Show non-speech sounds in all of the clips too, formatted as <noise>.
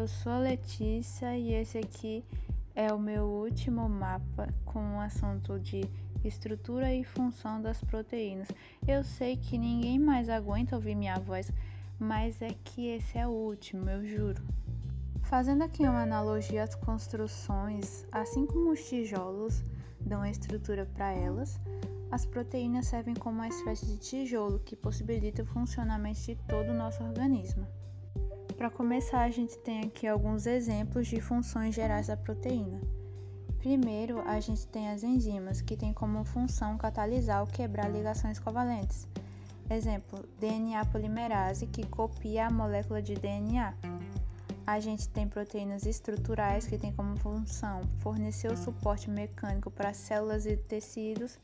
eu sou a Letícia e esse aqui é o meu último mapa com o assunto de estrutura e função das proteínas. Eu sei que ninguém mais aguenta ouvir minha voz, mas é que esse é o último, eu juro. Fazendo aqui uma analogia às construções, assim como os tijolos dão estrutura para elas, as proteínas servem como uma espécie de tijolo que possibilita o funcionamento de todo o nosso organismo. Para começar, a gente tem aqui alguns exemplos de funções gerais da proteína. Primeiro, a gente tem as enzimas, que têm como função catalisar ou quebrar ligações covalentes. Exemplo, DNA polimerase, que copia a molécula de DNA. A gente tem proteínas estruturais, que têm como função fornecer o suporte mecânico para células e tecidos.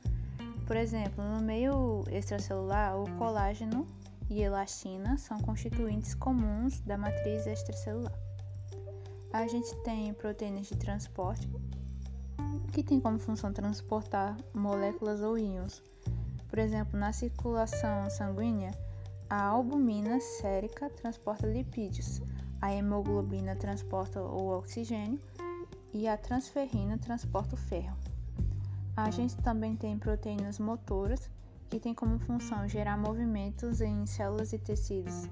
Por exemplo, no meio extracelular, o colágeno e elastina são constituintes comuns da matriz extracelular. A gente tem proteínas de transporte, que tem como função transportar moléculas ou íons. Por exemplo, na circulação sanguínea, a albumina sérica transporta lipídios, a hemoglobina transporta o oxigênio e a transferrina transporta o ferro. A gente também tem proteínas motoras, que tem como função gerar movimentos em células e tecidos.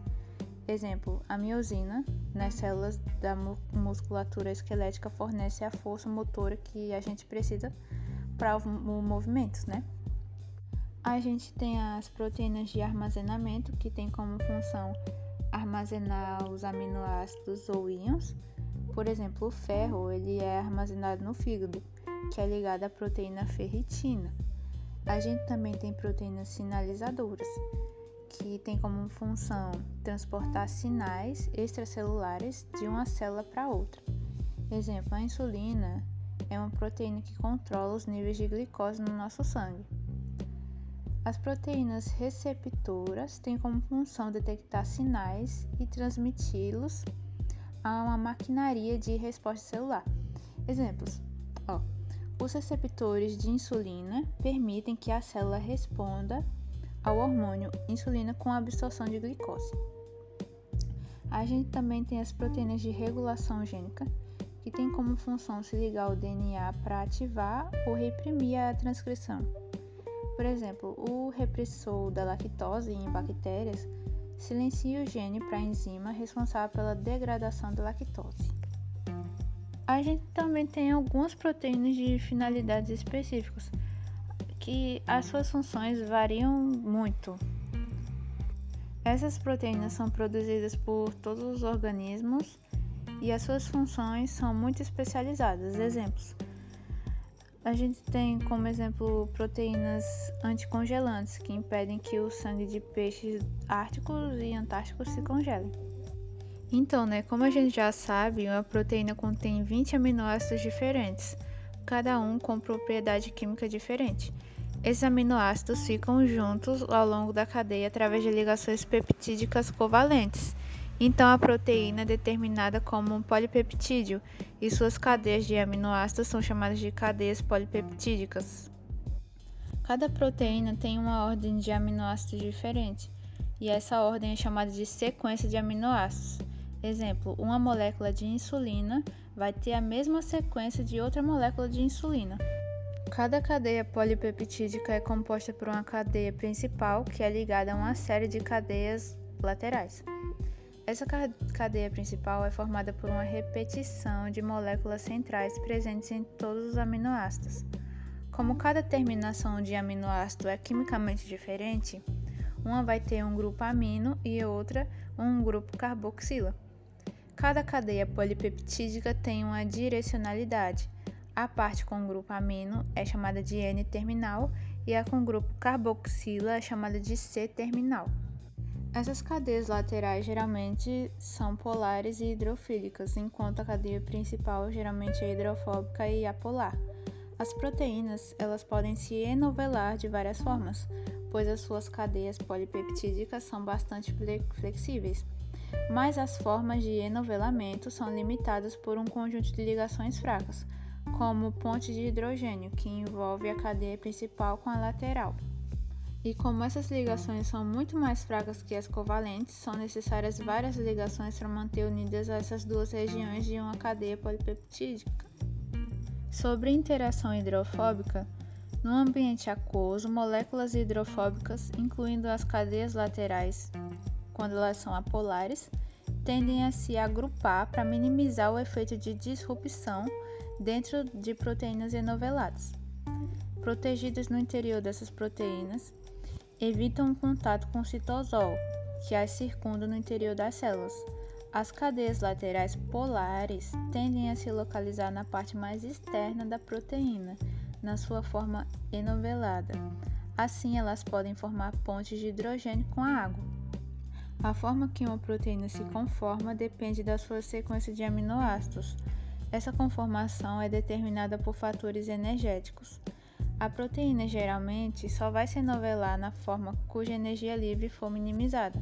Exemplo, a miosina, nas células da musculatura esquelética, fornece a força motora que a gente precisa para o movimento, né? A gente tem as proteínas de armazenamento, que tem como função armazenar os aminoácidos ou íons. Por exemplo, o ferro, ele é armazenado no fígado, que é ligado à proteína ferritina. A gente também tem proteínas sinalizadoras, que tem como função transportar sinais extracelulares de uma célula para outra. Exemplo, a insulina é uma proteína que controla os níveis de glicose no nosso sangue. As proteínas receptoras têm como função detectar sinais e transmiti-los a uma maquinaria de resposta celular. Exemplos: ó, os receptores de insulina permitem que a célula responda ao hormônio insulina com a absorção de glicose. A gente também tem as proteínas de regulação gênica, que tem como função se ligar ao DNA para ativar ou reprimir a transcrição. Por exemplo, o repressor da lactose em bactérias silencia o gene para a enzima responsável pela degradação da lactose. A gente também tem algumas proteínas de finalidades específicas, que as suas funções variam muito. Essas proteínas são produzidas por todos os organismos e as suas funções são muito especializadas. Exemplos: a gente tem como exemplo proteínas anticongelantes que impedem que o sangue de peixes árticos e antárticos se congelem. Então, né, como a gente já sabe, uma proteína contém 20 aminoácidos diferentes, cada um com propriedade química diferente. Esses aminoácidos ficam juntos ao longo da cadeia através de ligações peptídicas covalentes. Então, a proteína é determinada como um polipeptídeo e suas cadeias de aminoácidos são chamadas de cadeias polipeptídicas. Cada proteína tem uma ordem de aminoácidos diferente, e essa ordem é chamada de sequência de aminoácidos. Exemplo, uma molécula de insulina vai ter a mesma sequência de outra molécula de insulina. Cada cadeia polipeptídica é composta por uma cadeia principal que é ligada a uma série de cadeias laterais. Essa cadeia principal é formada por uma repetição de moléculas centrais presentes em todos os aminoácidos. Como cada terminação de aminoácido é quimicamente diferente, uma vai ter um grupo amino e outra um grupo carboxila. Cada cadeia polipeptídica tem uma direcionalidade. A parte com grupo amino é chamada de N-terminal e a com grupo carboxila é chamada de C-terminal. Essas cadeias laterais geralmente são polares e hidrofílicas, enquanto a cadeia principal geralmente é hidrofóbica e apolar. As proteínas elas podem se enovelar de várias formas, pois as suas cadeias polipeptídicas são bastante flexíveis mas as formas de enovelamento são limitadas por um conjunto de ligações fracas, como ponte de hidrogênio, que envolve a cadeia principal com a lateral. E como essas ligações são muito mais fracas que as covalentes, são necessárias várias ligações para manter unidas essas duas regiões de uma cadeia polipeptídica. Sobre interação hidrofóbica, no ambiente aquoso, moléculas hidrofóbicas, incluindo as cadeias laterais, quando elas são apolares, tendem a se agrupar para minimizar o efeito de disrupção dentro de proteínas enoveladas. Protegidas no interior dessas proteínas, evitam o contato com o citosol, que as circunda no interior das células. As cadeias laterais polares tendem a se localizar na parte mais externa da proteína, na sua forma enovelada. Assim, elas podem formar pontes de hidrogênio com a água. A forma que uma proteína se conforma depende da sua sequência de aminoácidos. Essa conformação é determinada por fatores energéticos. A proteína geralmente só vai se novelar na forma cuja energia livre for minimizada.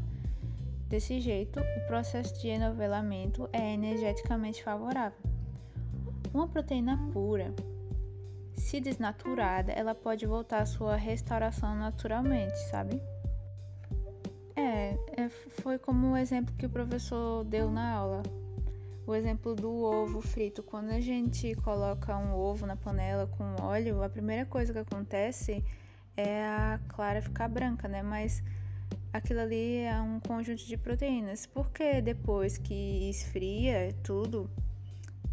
Desse jeito, o processo de enovelamento é energeticamente favorável. Uma proteína pura, se desnaturada, ela pode voltar à sua restauração naturalmente, sabe? É, foi como o exemplo que o professor deu na aula. O exemplo do ovo frito. Quando a gente coloca um ovo na panela com óleo, a primeira coisa que acontece é a clara ficar branca, né? Mas aquilo ali é um conjunto de proteínas. Porque depois que esfria tudo,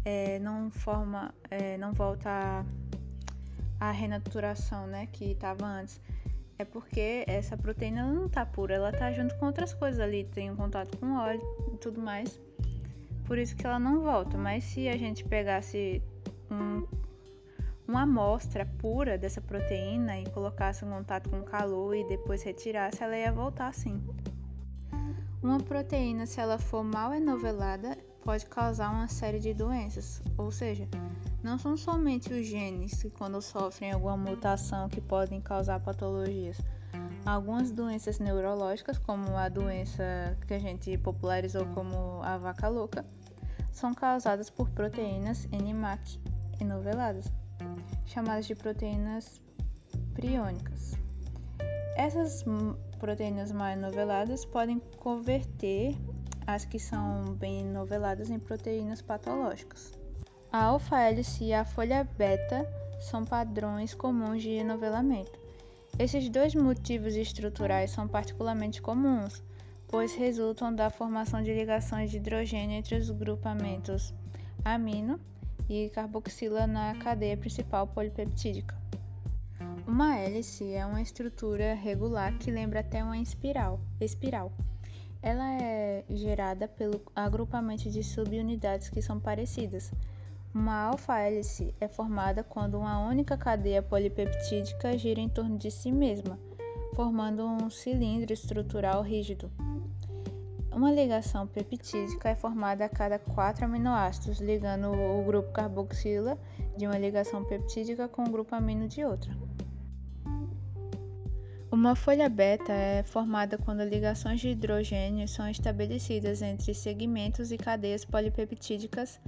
é, não forma, é, não volta a, a renaturação, né? Que estava antes é porque essa proteína não tá pura, ela tá junto com outras coisas ali, tem um contato com óleo e tudo mais. Por isso que ela não volta. Mas se a gente pegasse um, uma amostra pura dessa proteína e colocasse em contato com calor e depois retirasse, ela ia voltar sim. Uma proteína, se ela for mal enovelada, pode causar uma série de doenças, ou seja, não são somente os genes que, quando sofrem alguma mutação, que podem causar patologias. Algumas doenças neurológicas, como a doença que a gente popularizou como a vaca louca, são causadas por proteínas NMAC enoveladas, chamadas de proteínas priônicas. Essas proteínas mal enoveladas podem converter as que são bem enoveladas em proteínas patológicas. A alfa-hélice e a folha beta são padrões comuns de enovelamento. Esses dois motivos estruturais são particularmente comuns, pois resultam da formação de ligações de hidrogênio entre os grupamentos amino e carboxila na cadeia principal polipeptídica. Uma hélice é uma estrutura regular que lembra até uma espiral. espiral. Ela é gerada pelo agrupamento de subunidades que são parecidas, uma alfa-hélice é formada quando uma única cadeia polipeptídica gira em torno de si mesma, formando um cilindro estrutural rígido. Uma ligação peptídica é formada a cada quatro aminoácidos, ligando o grupo carboxila de uma ligação peptídica com o grupo amino de outra. Uma folha beta é formada quando ligações de hidrogênio são estabelecidas entre segmentos e cadeias polipeptídicas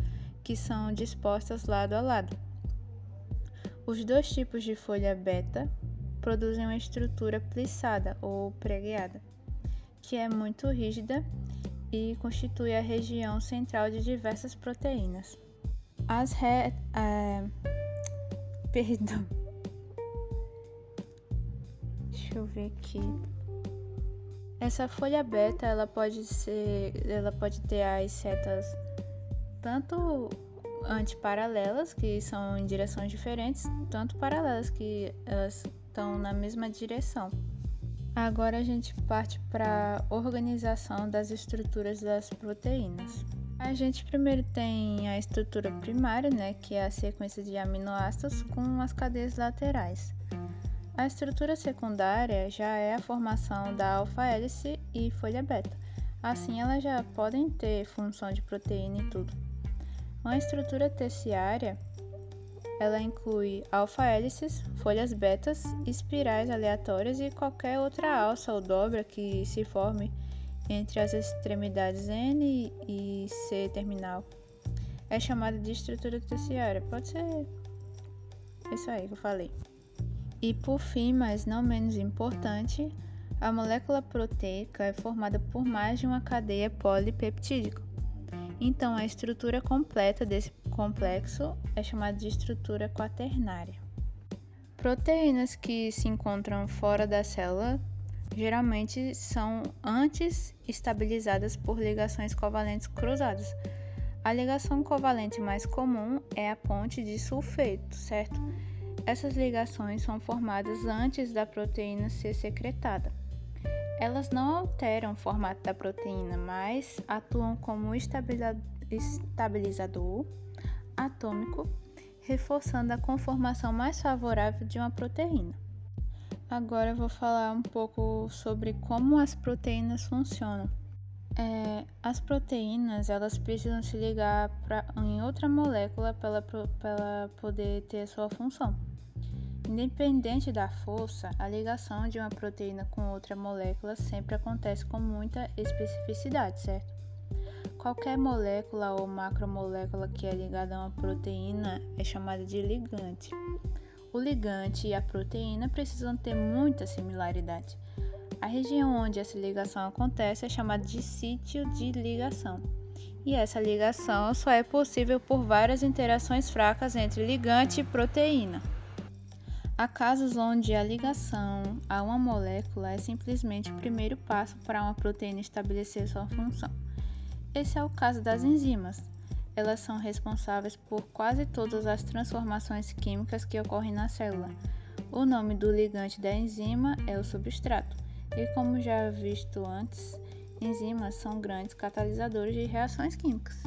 que são dispostas lado a lado. Os dois tipos de folha beta produzem uma estrutura plissada ou pregueada, que é muito rígida e constitui a região central de diversas proteínas. As re... É... <laughs> Perdão. Deixa eu ver aqui. Essa folha beta, ela pode ser, ela pode ter as setas tanto antiparalelas, que são em direções diferentes, tanto paralelas, que elas estão na mesma direção. Agora a gente parte para a organização das estruturas das proteínas. A gente primeiro tem a estrutura primária, né, que é a sequência de aminoácidos com as cadeias laterais. A estrutura secundária já é a formação da alfa-hélice e folha beta. Assim, elas já podem ter função de proteína e tudo. Uma estrutura terciária ela inclui alfa-hélices, folhas betas, espirais aleatórias e qualquer outra alça ou dobra que se forme entre as extremidades N e C terminal. É chamada de estrutura terciária. Pode ser isso aí que eu falei. E por fim, mas não menos importante, a molécula proteica é formada por mais de uma cadeia polipeptídica. Então, a estrutura completa desse complexo é chamada de estrutura quaternária. Proteínas que se encontram fora da célula geralmente são antes estabilizadas por ligações covalentes cruzadas. A ligação covalente mais comum é a ponte de sulfeto, certo? Essas ligações são formadas antes da proteína ser secretada. Elas não alteram o formato da proteína, mas atuam como estabilizador atômico, reforçando a conformação mais favorável de uma proteína. Agora eu vou falar um pouco sobre como as proteínas funcionam. É, as proteínas elas precisam se ligar pra, em outra molécula para poder ter sua função. Independente da força, a ligação de uma proteína com outra molécula sempre acontece com muita especificidade, certo? Qualquer molécula ou macromolécula que é ligada a uma proteína é chamada de ligante. O ligante e a proteína precisam ter muita similaridade. A região onde essa ligação acontece é chamada de sítio de ligação. E essa ligação só é possível por várias interações fracas entre ligante e proteína. Há casos onde a ligação a uma molécula é simplesmente o primeiro passo para uma proteína estabelecer sua função. Esse é o caso das enzimas. Elas são responsáveis por quase todas as transformações químicas que ocorrem na célula. O nome do ligante da enzima é o substrato, e como já visto antes, enzimas são grandes catalisadores de reações químicas.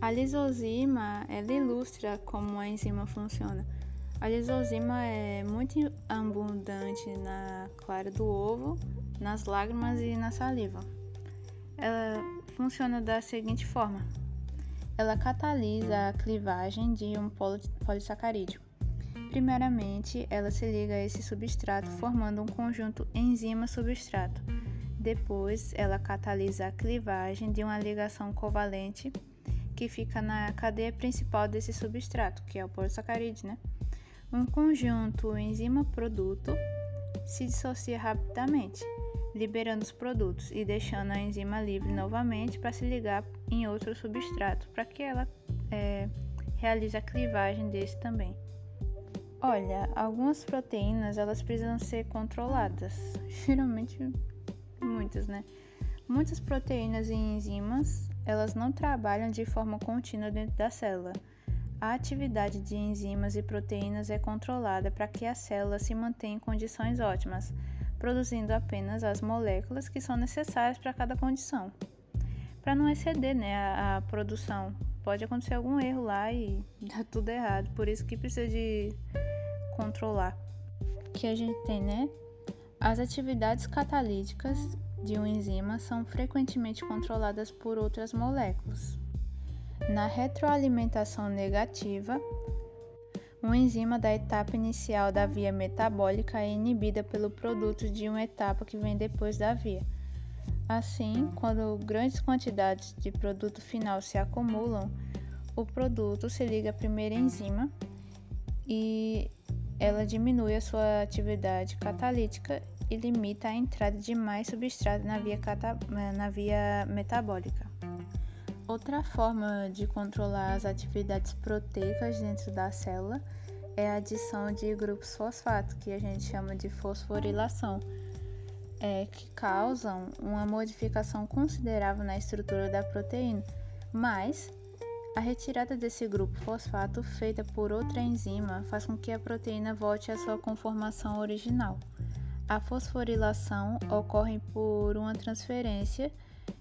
A lisozima ela ilustra como a enzima funciona. A lisozima é muito abundante na clara do ovo, nas lágrimas e na saliva. Ela funciona da seguinte forma: ela catalisa a clivagem de um polissacarídeo. Primeiramente, ela se liga a esse substrato formando um conjunto enzima-substrato. Depois, ela catalisa a clivagem de uma ligação covalente que fica na cadeia principal desse substrato, que é o polissacarídeo, né? Um conjunto enzima-produto se dissocia rapidamente, liberando os produtos e deixando a enzima livre novamente para se ligar em outro substrato, para que ela é, realize a clivagem desse também. Olha, algumas proteínas elas precisam ser controladas, <laughs> geralmente muitas, né? Muitas proteínas e enzimas elas não trabalham de forma contínua dentro da célula a atividade de enzimas e proteínas é controlada para que a célula se mantenha em condições ótimas, produzindo apenas as moléculas que são necessárias para cada condição. Para não exceder né, a, a, produção, pode acontecer algum erro lá e <laughs> dar tudo errado, por isso que precisa de controlar. Que a gente tem, né? As atividades catalíticas de uma enzima são frequentemente controladas por outras moléculas. Na retroalimentação negativa, uma enzima da etapa inicial da via metabólica é inibida pelo produto de uma etapa que vem depois da via. Assim, quando grandes quantidades de produto final se acumulam, o produto se liga à primeira enzima e ela diminui a sua atividade catalítica e limita a entrada de mais substrato na via, na via metabólica. Outra forma de controlar as atividades proteicas dentro da célula é a adição de grupos fosfato, que a gente chama de fosforilação, é, que causam uma modificação considerável na estrutura da proteína, mas a retirada desse grupo fosfato feita por outra enzima faz com que a proteína volte à sua conformação original. A fosforilação ocorre por uma transferência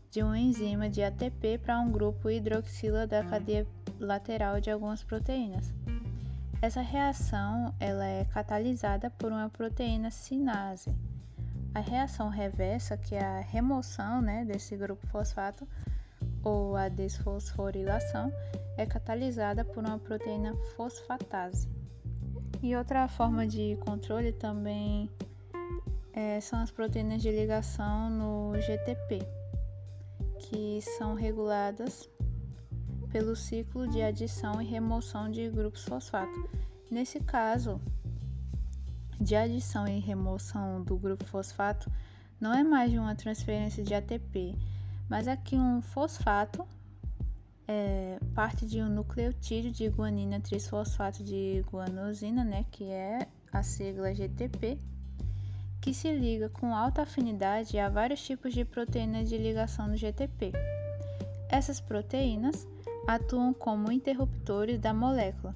de uma enzima de ATP para um grupo hidroxila da cadeia lateral de algumas proteínas. Essa reação ela é catalisada por uma proteína sinase. A reação reversa, que é a remoção né, desse grupo fosfato, ou a desfosforilação, é catalisada por uma proteína fosfatase. E outra forma de controle também é, são as proteínas de ligação no GTP que são reguladas pelo ciclo de adição e remoção de grupos fosfato. Nesse caso, de adição e remoção do grupo fosfato não é mais de uma transferência de ATP, mas aqui um fosfato é parte de um nucleotídeo de guanina trisfosfato de guanosina, né, que é a sigla GTP, que se liga com alta afinidade a vários tipos de proteínas de ligação do GTP. Essas proteínas atuam como interruptores da molécula.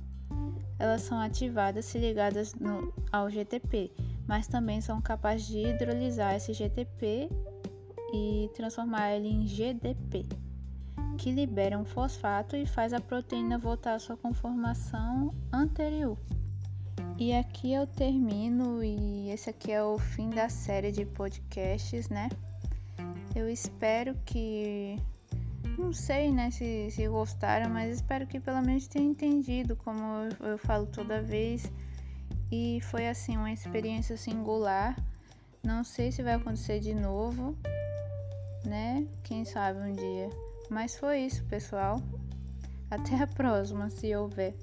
Elas são ativadas se ligadas no, ao GTP, mas também são capazes de hidrolisar esse GTP e transformar ele em GDP, que libera um fosfato e faz a proteína voltar à sua conformação anterior. E aqui eu termino e esse aqui é o fim da série de podcasts, né? Eu espero que não sei, né, se, se gostaram, mas espero que pelo menos tenham entendido, como eu, eu falo toda vez. E foi assim uma experiência singular. Não sei se vai acontecer de novo, né? Quem sabe um dia. Mas foi isso, pessoal. Até a próxima, se houver.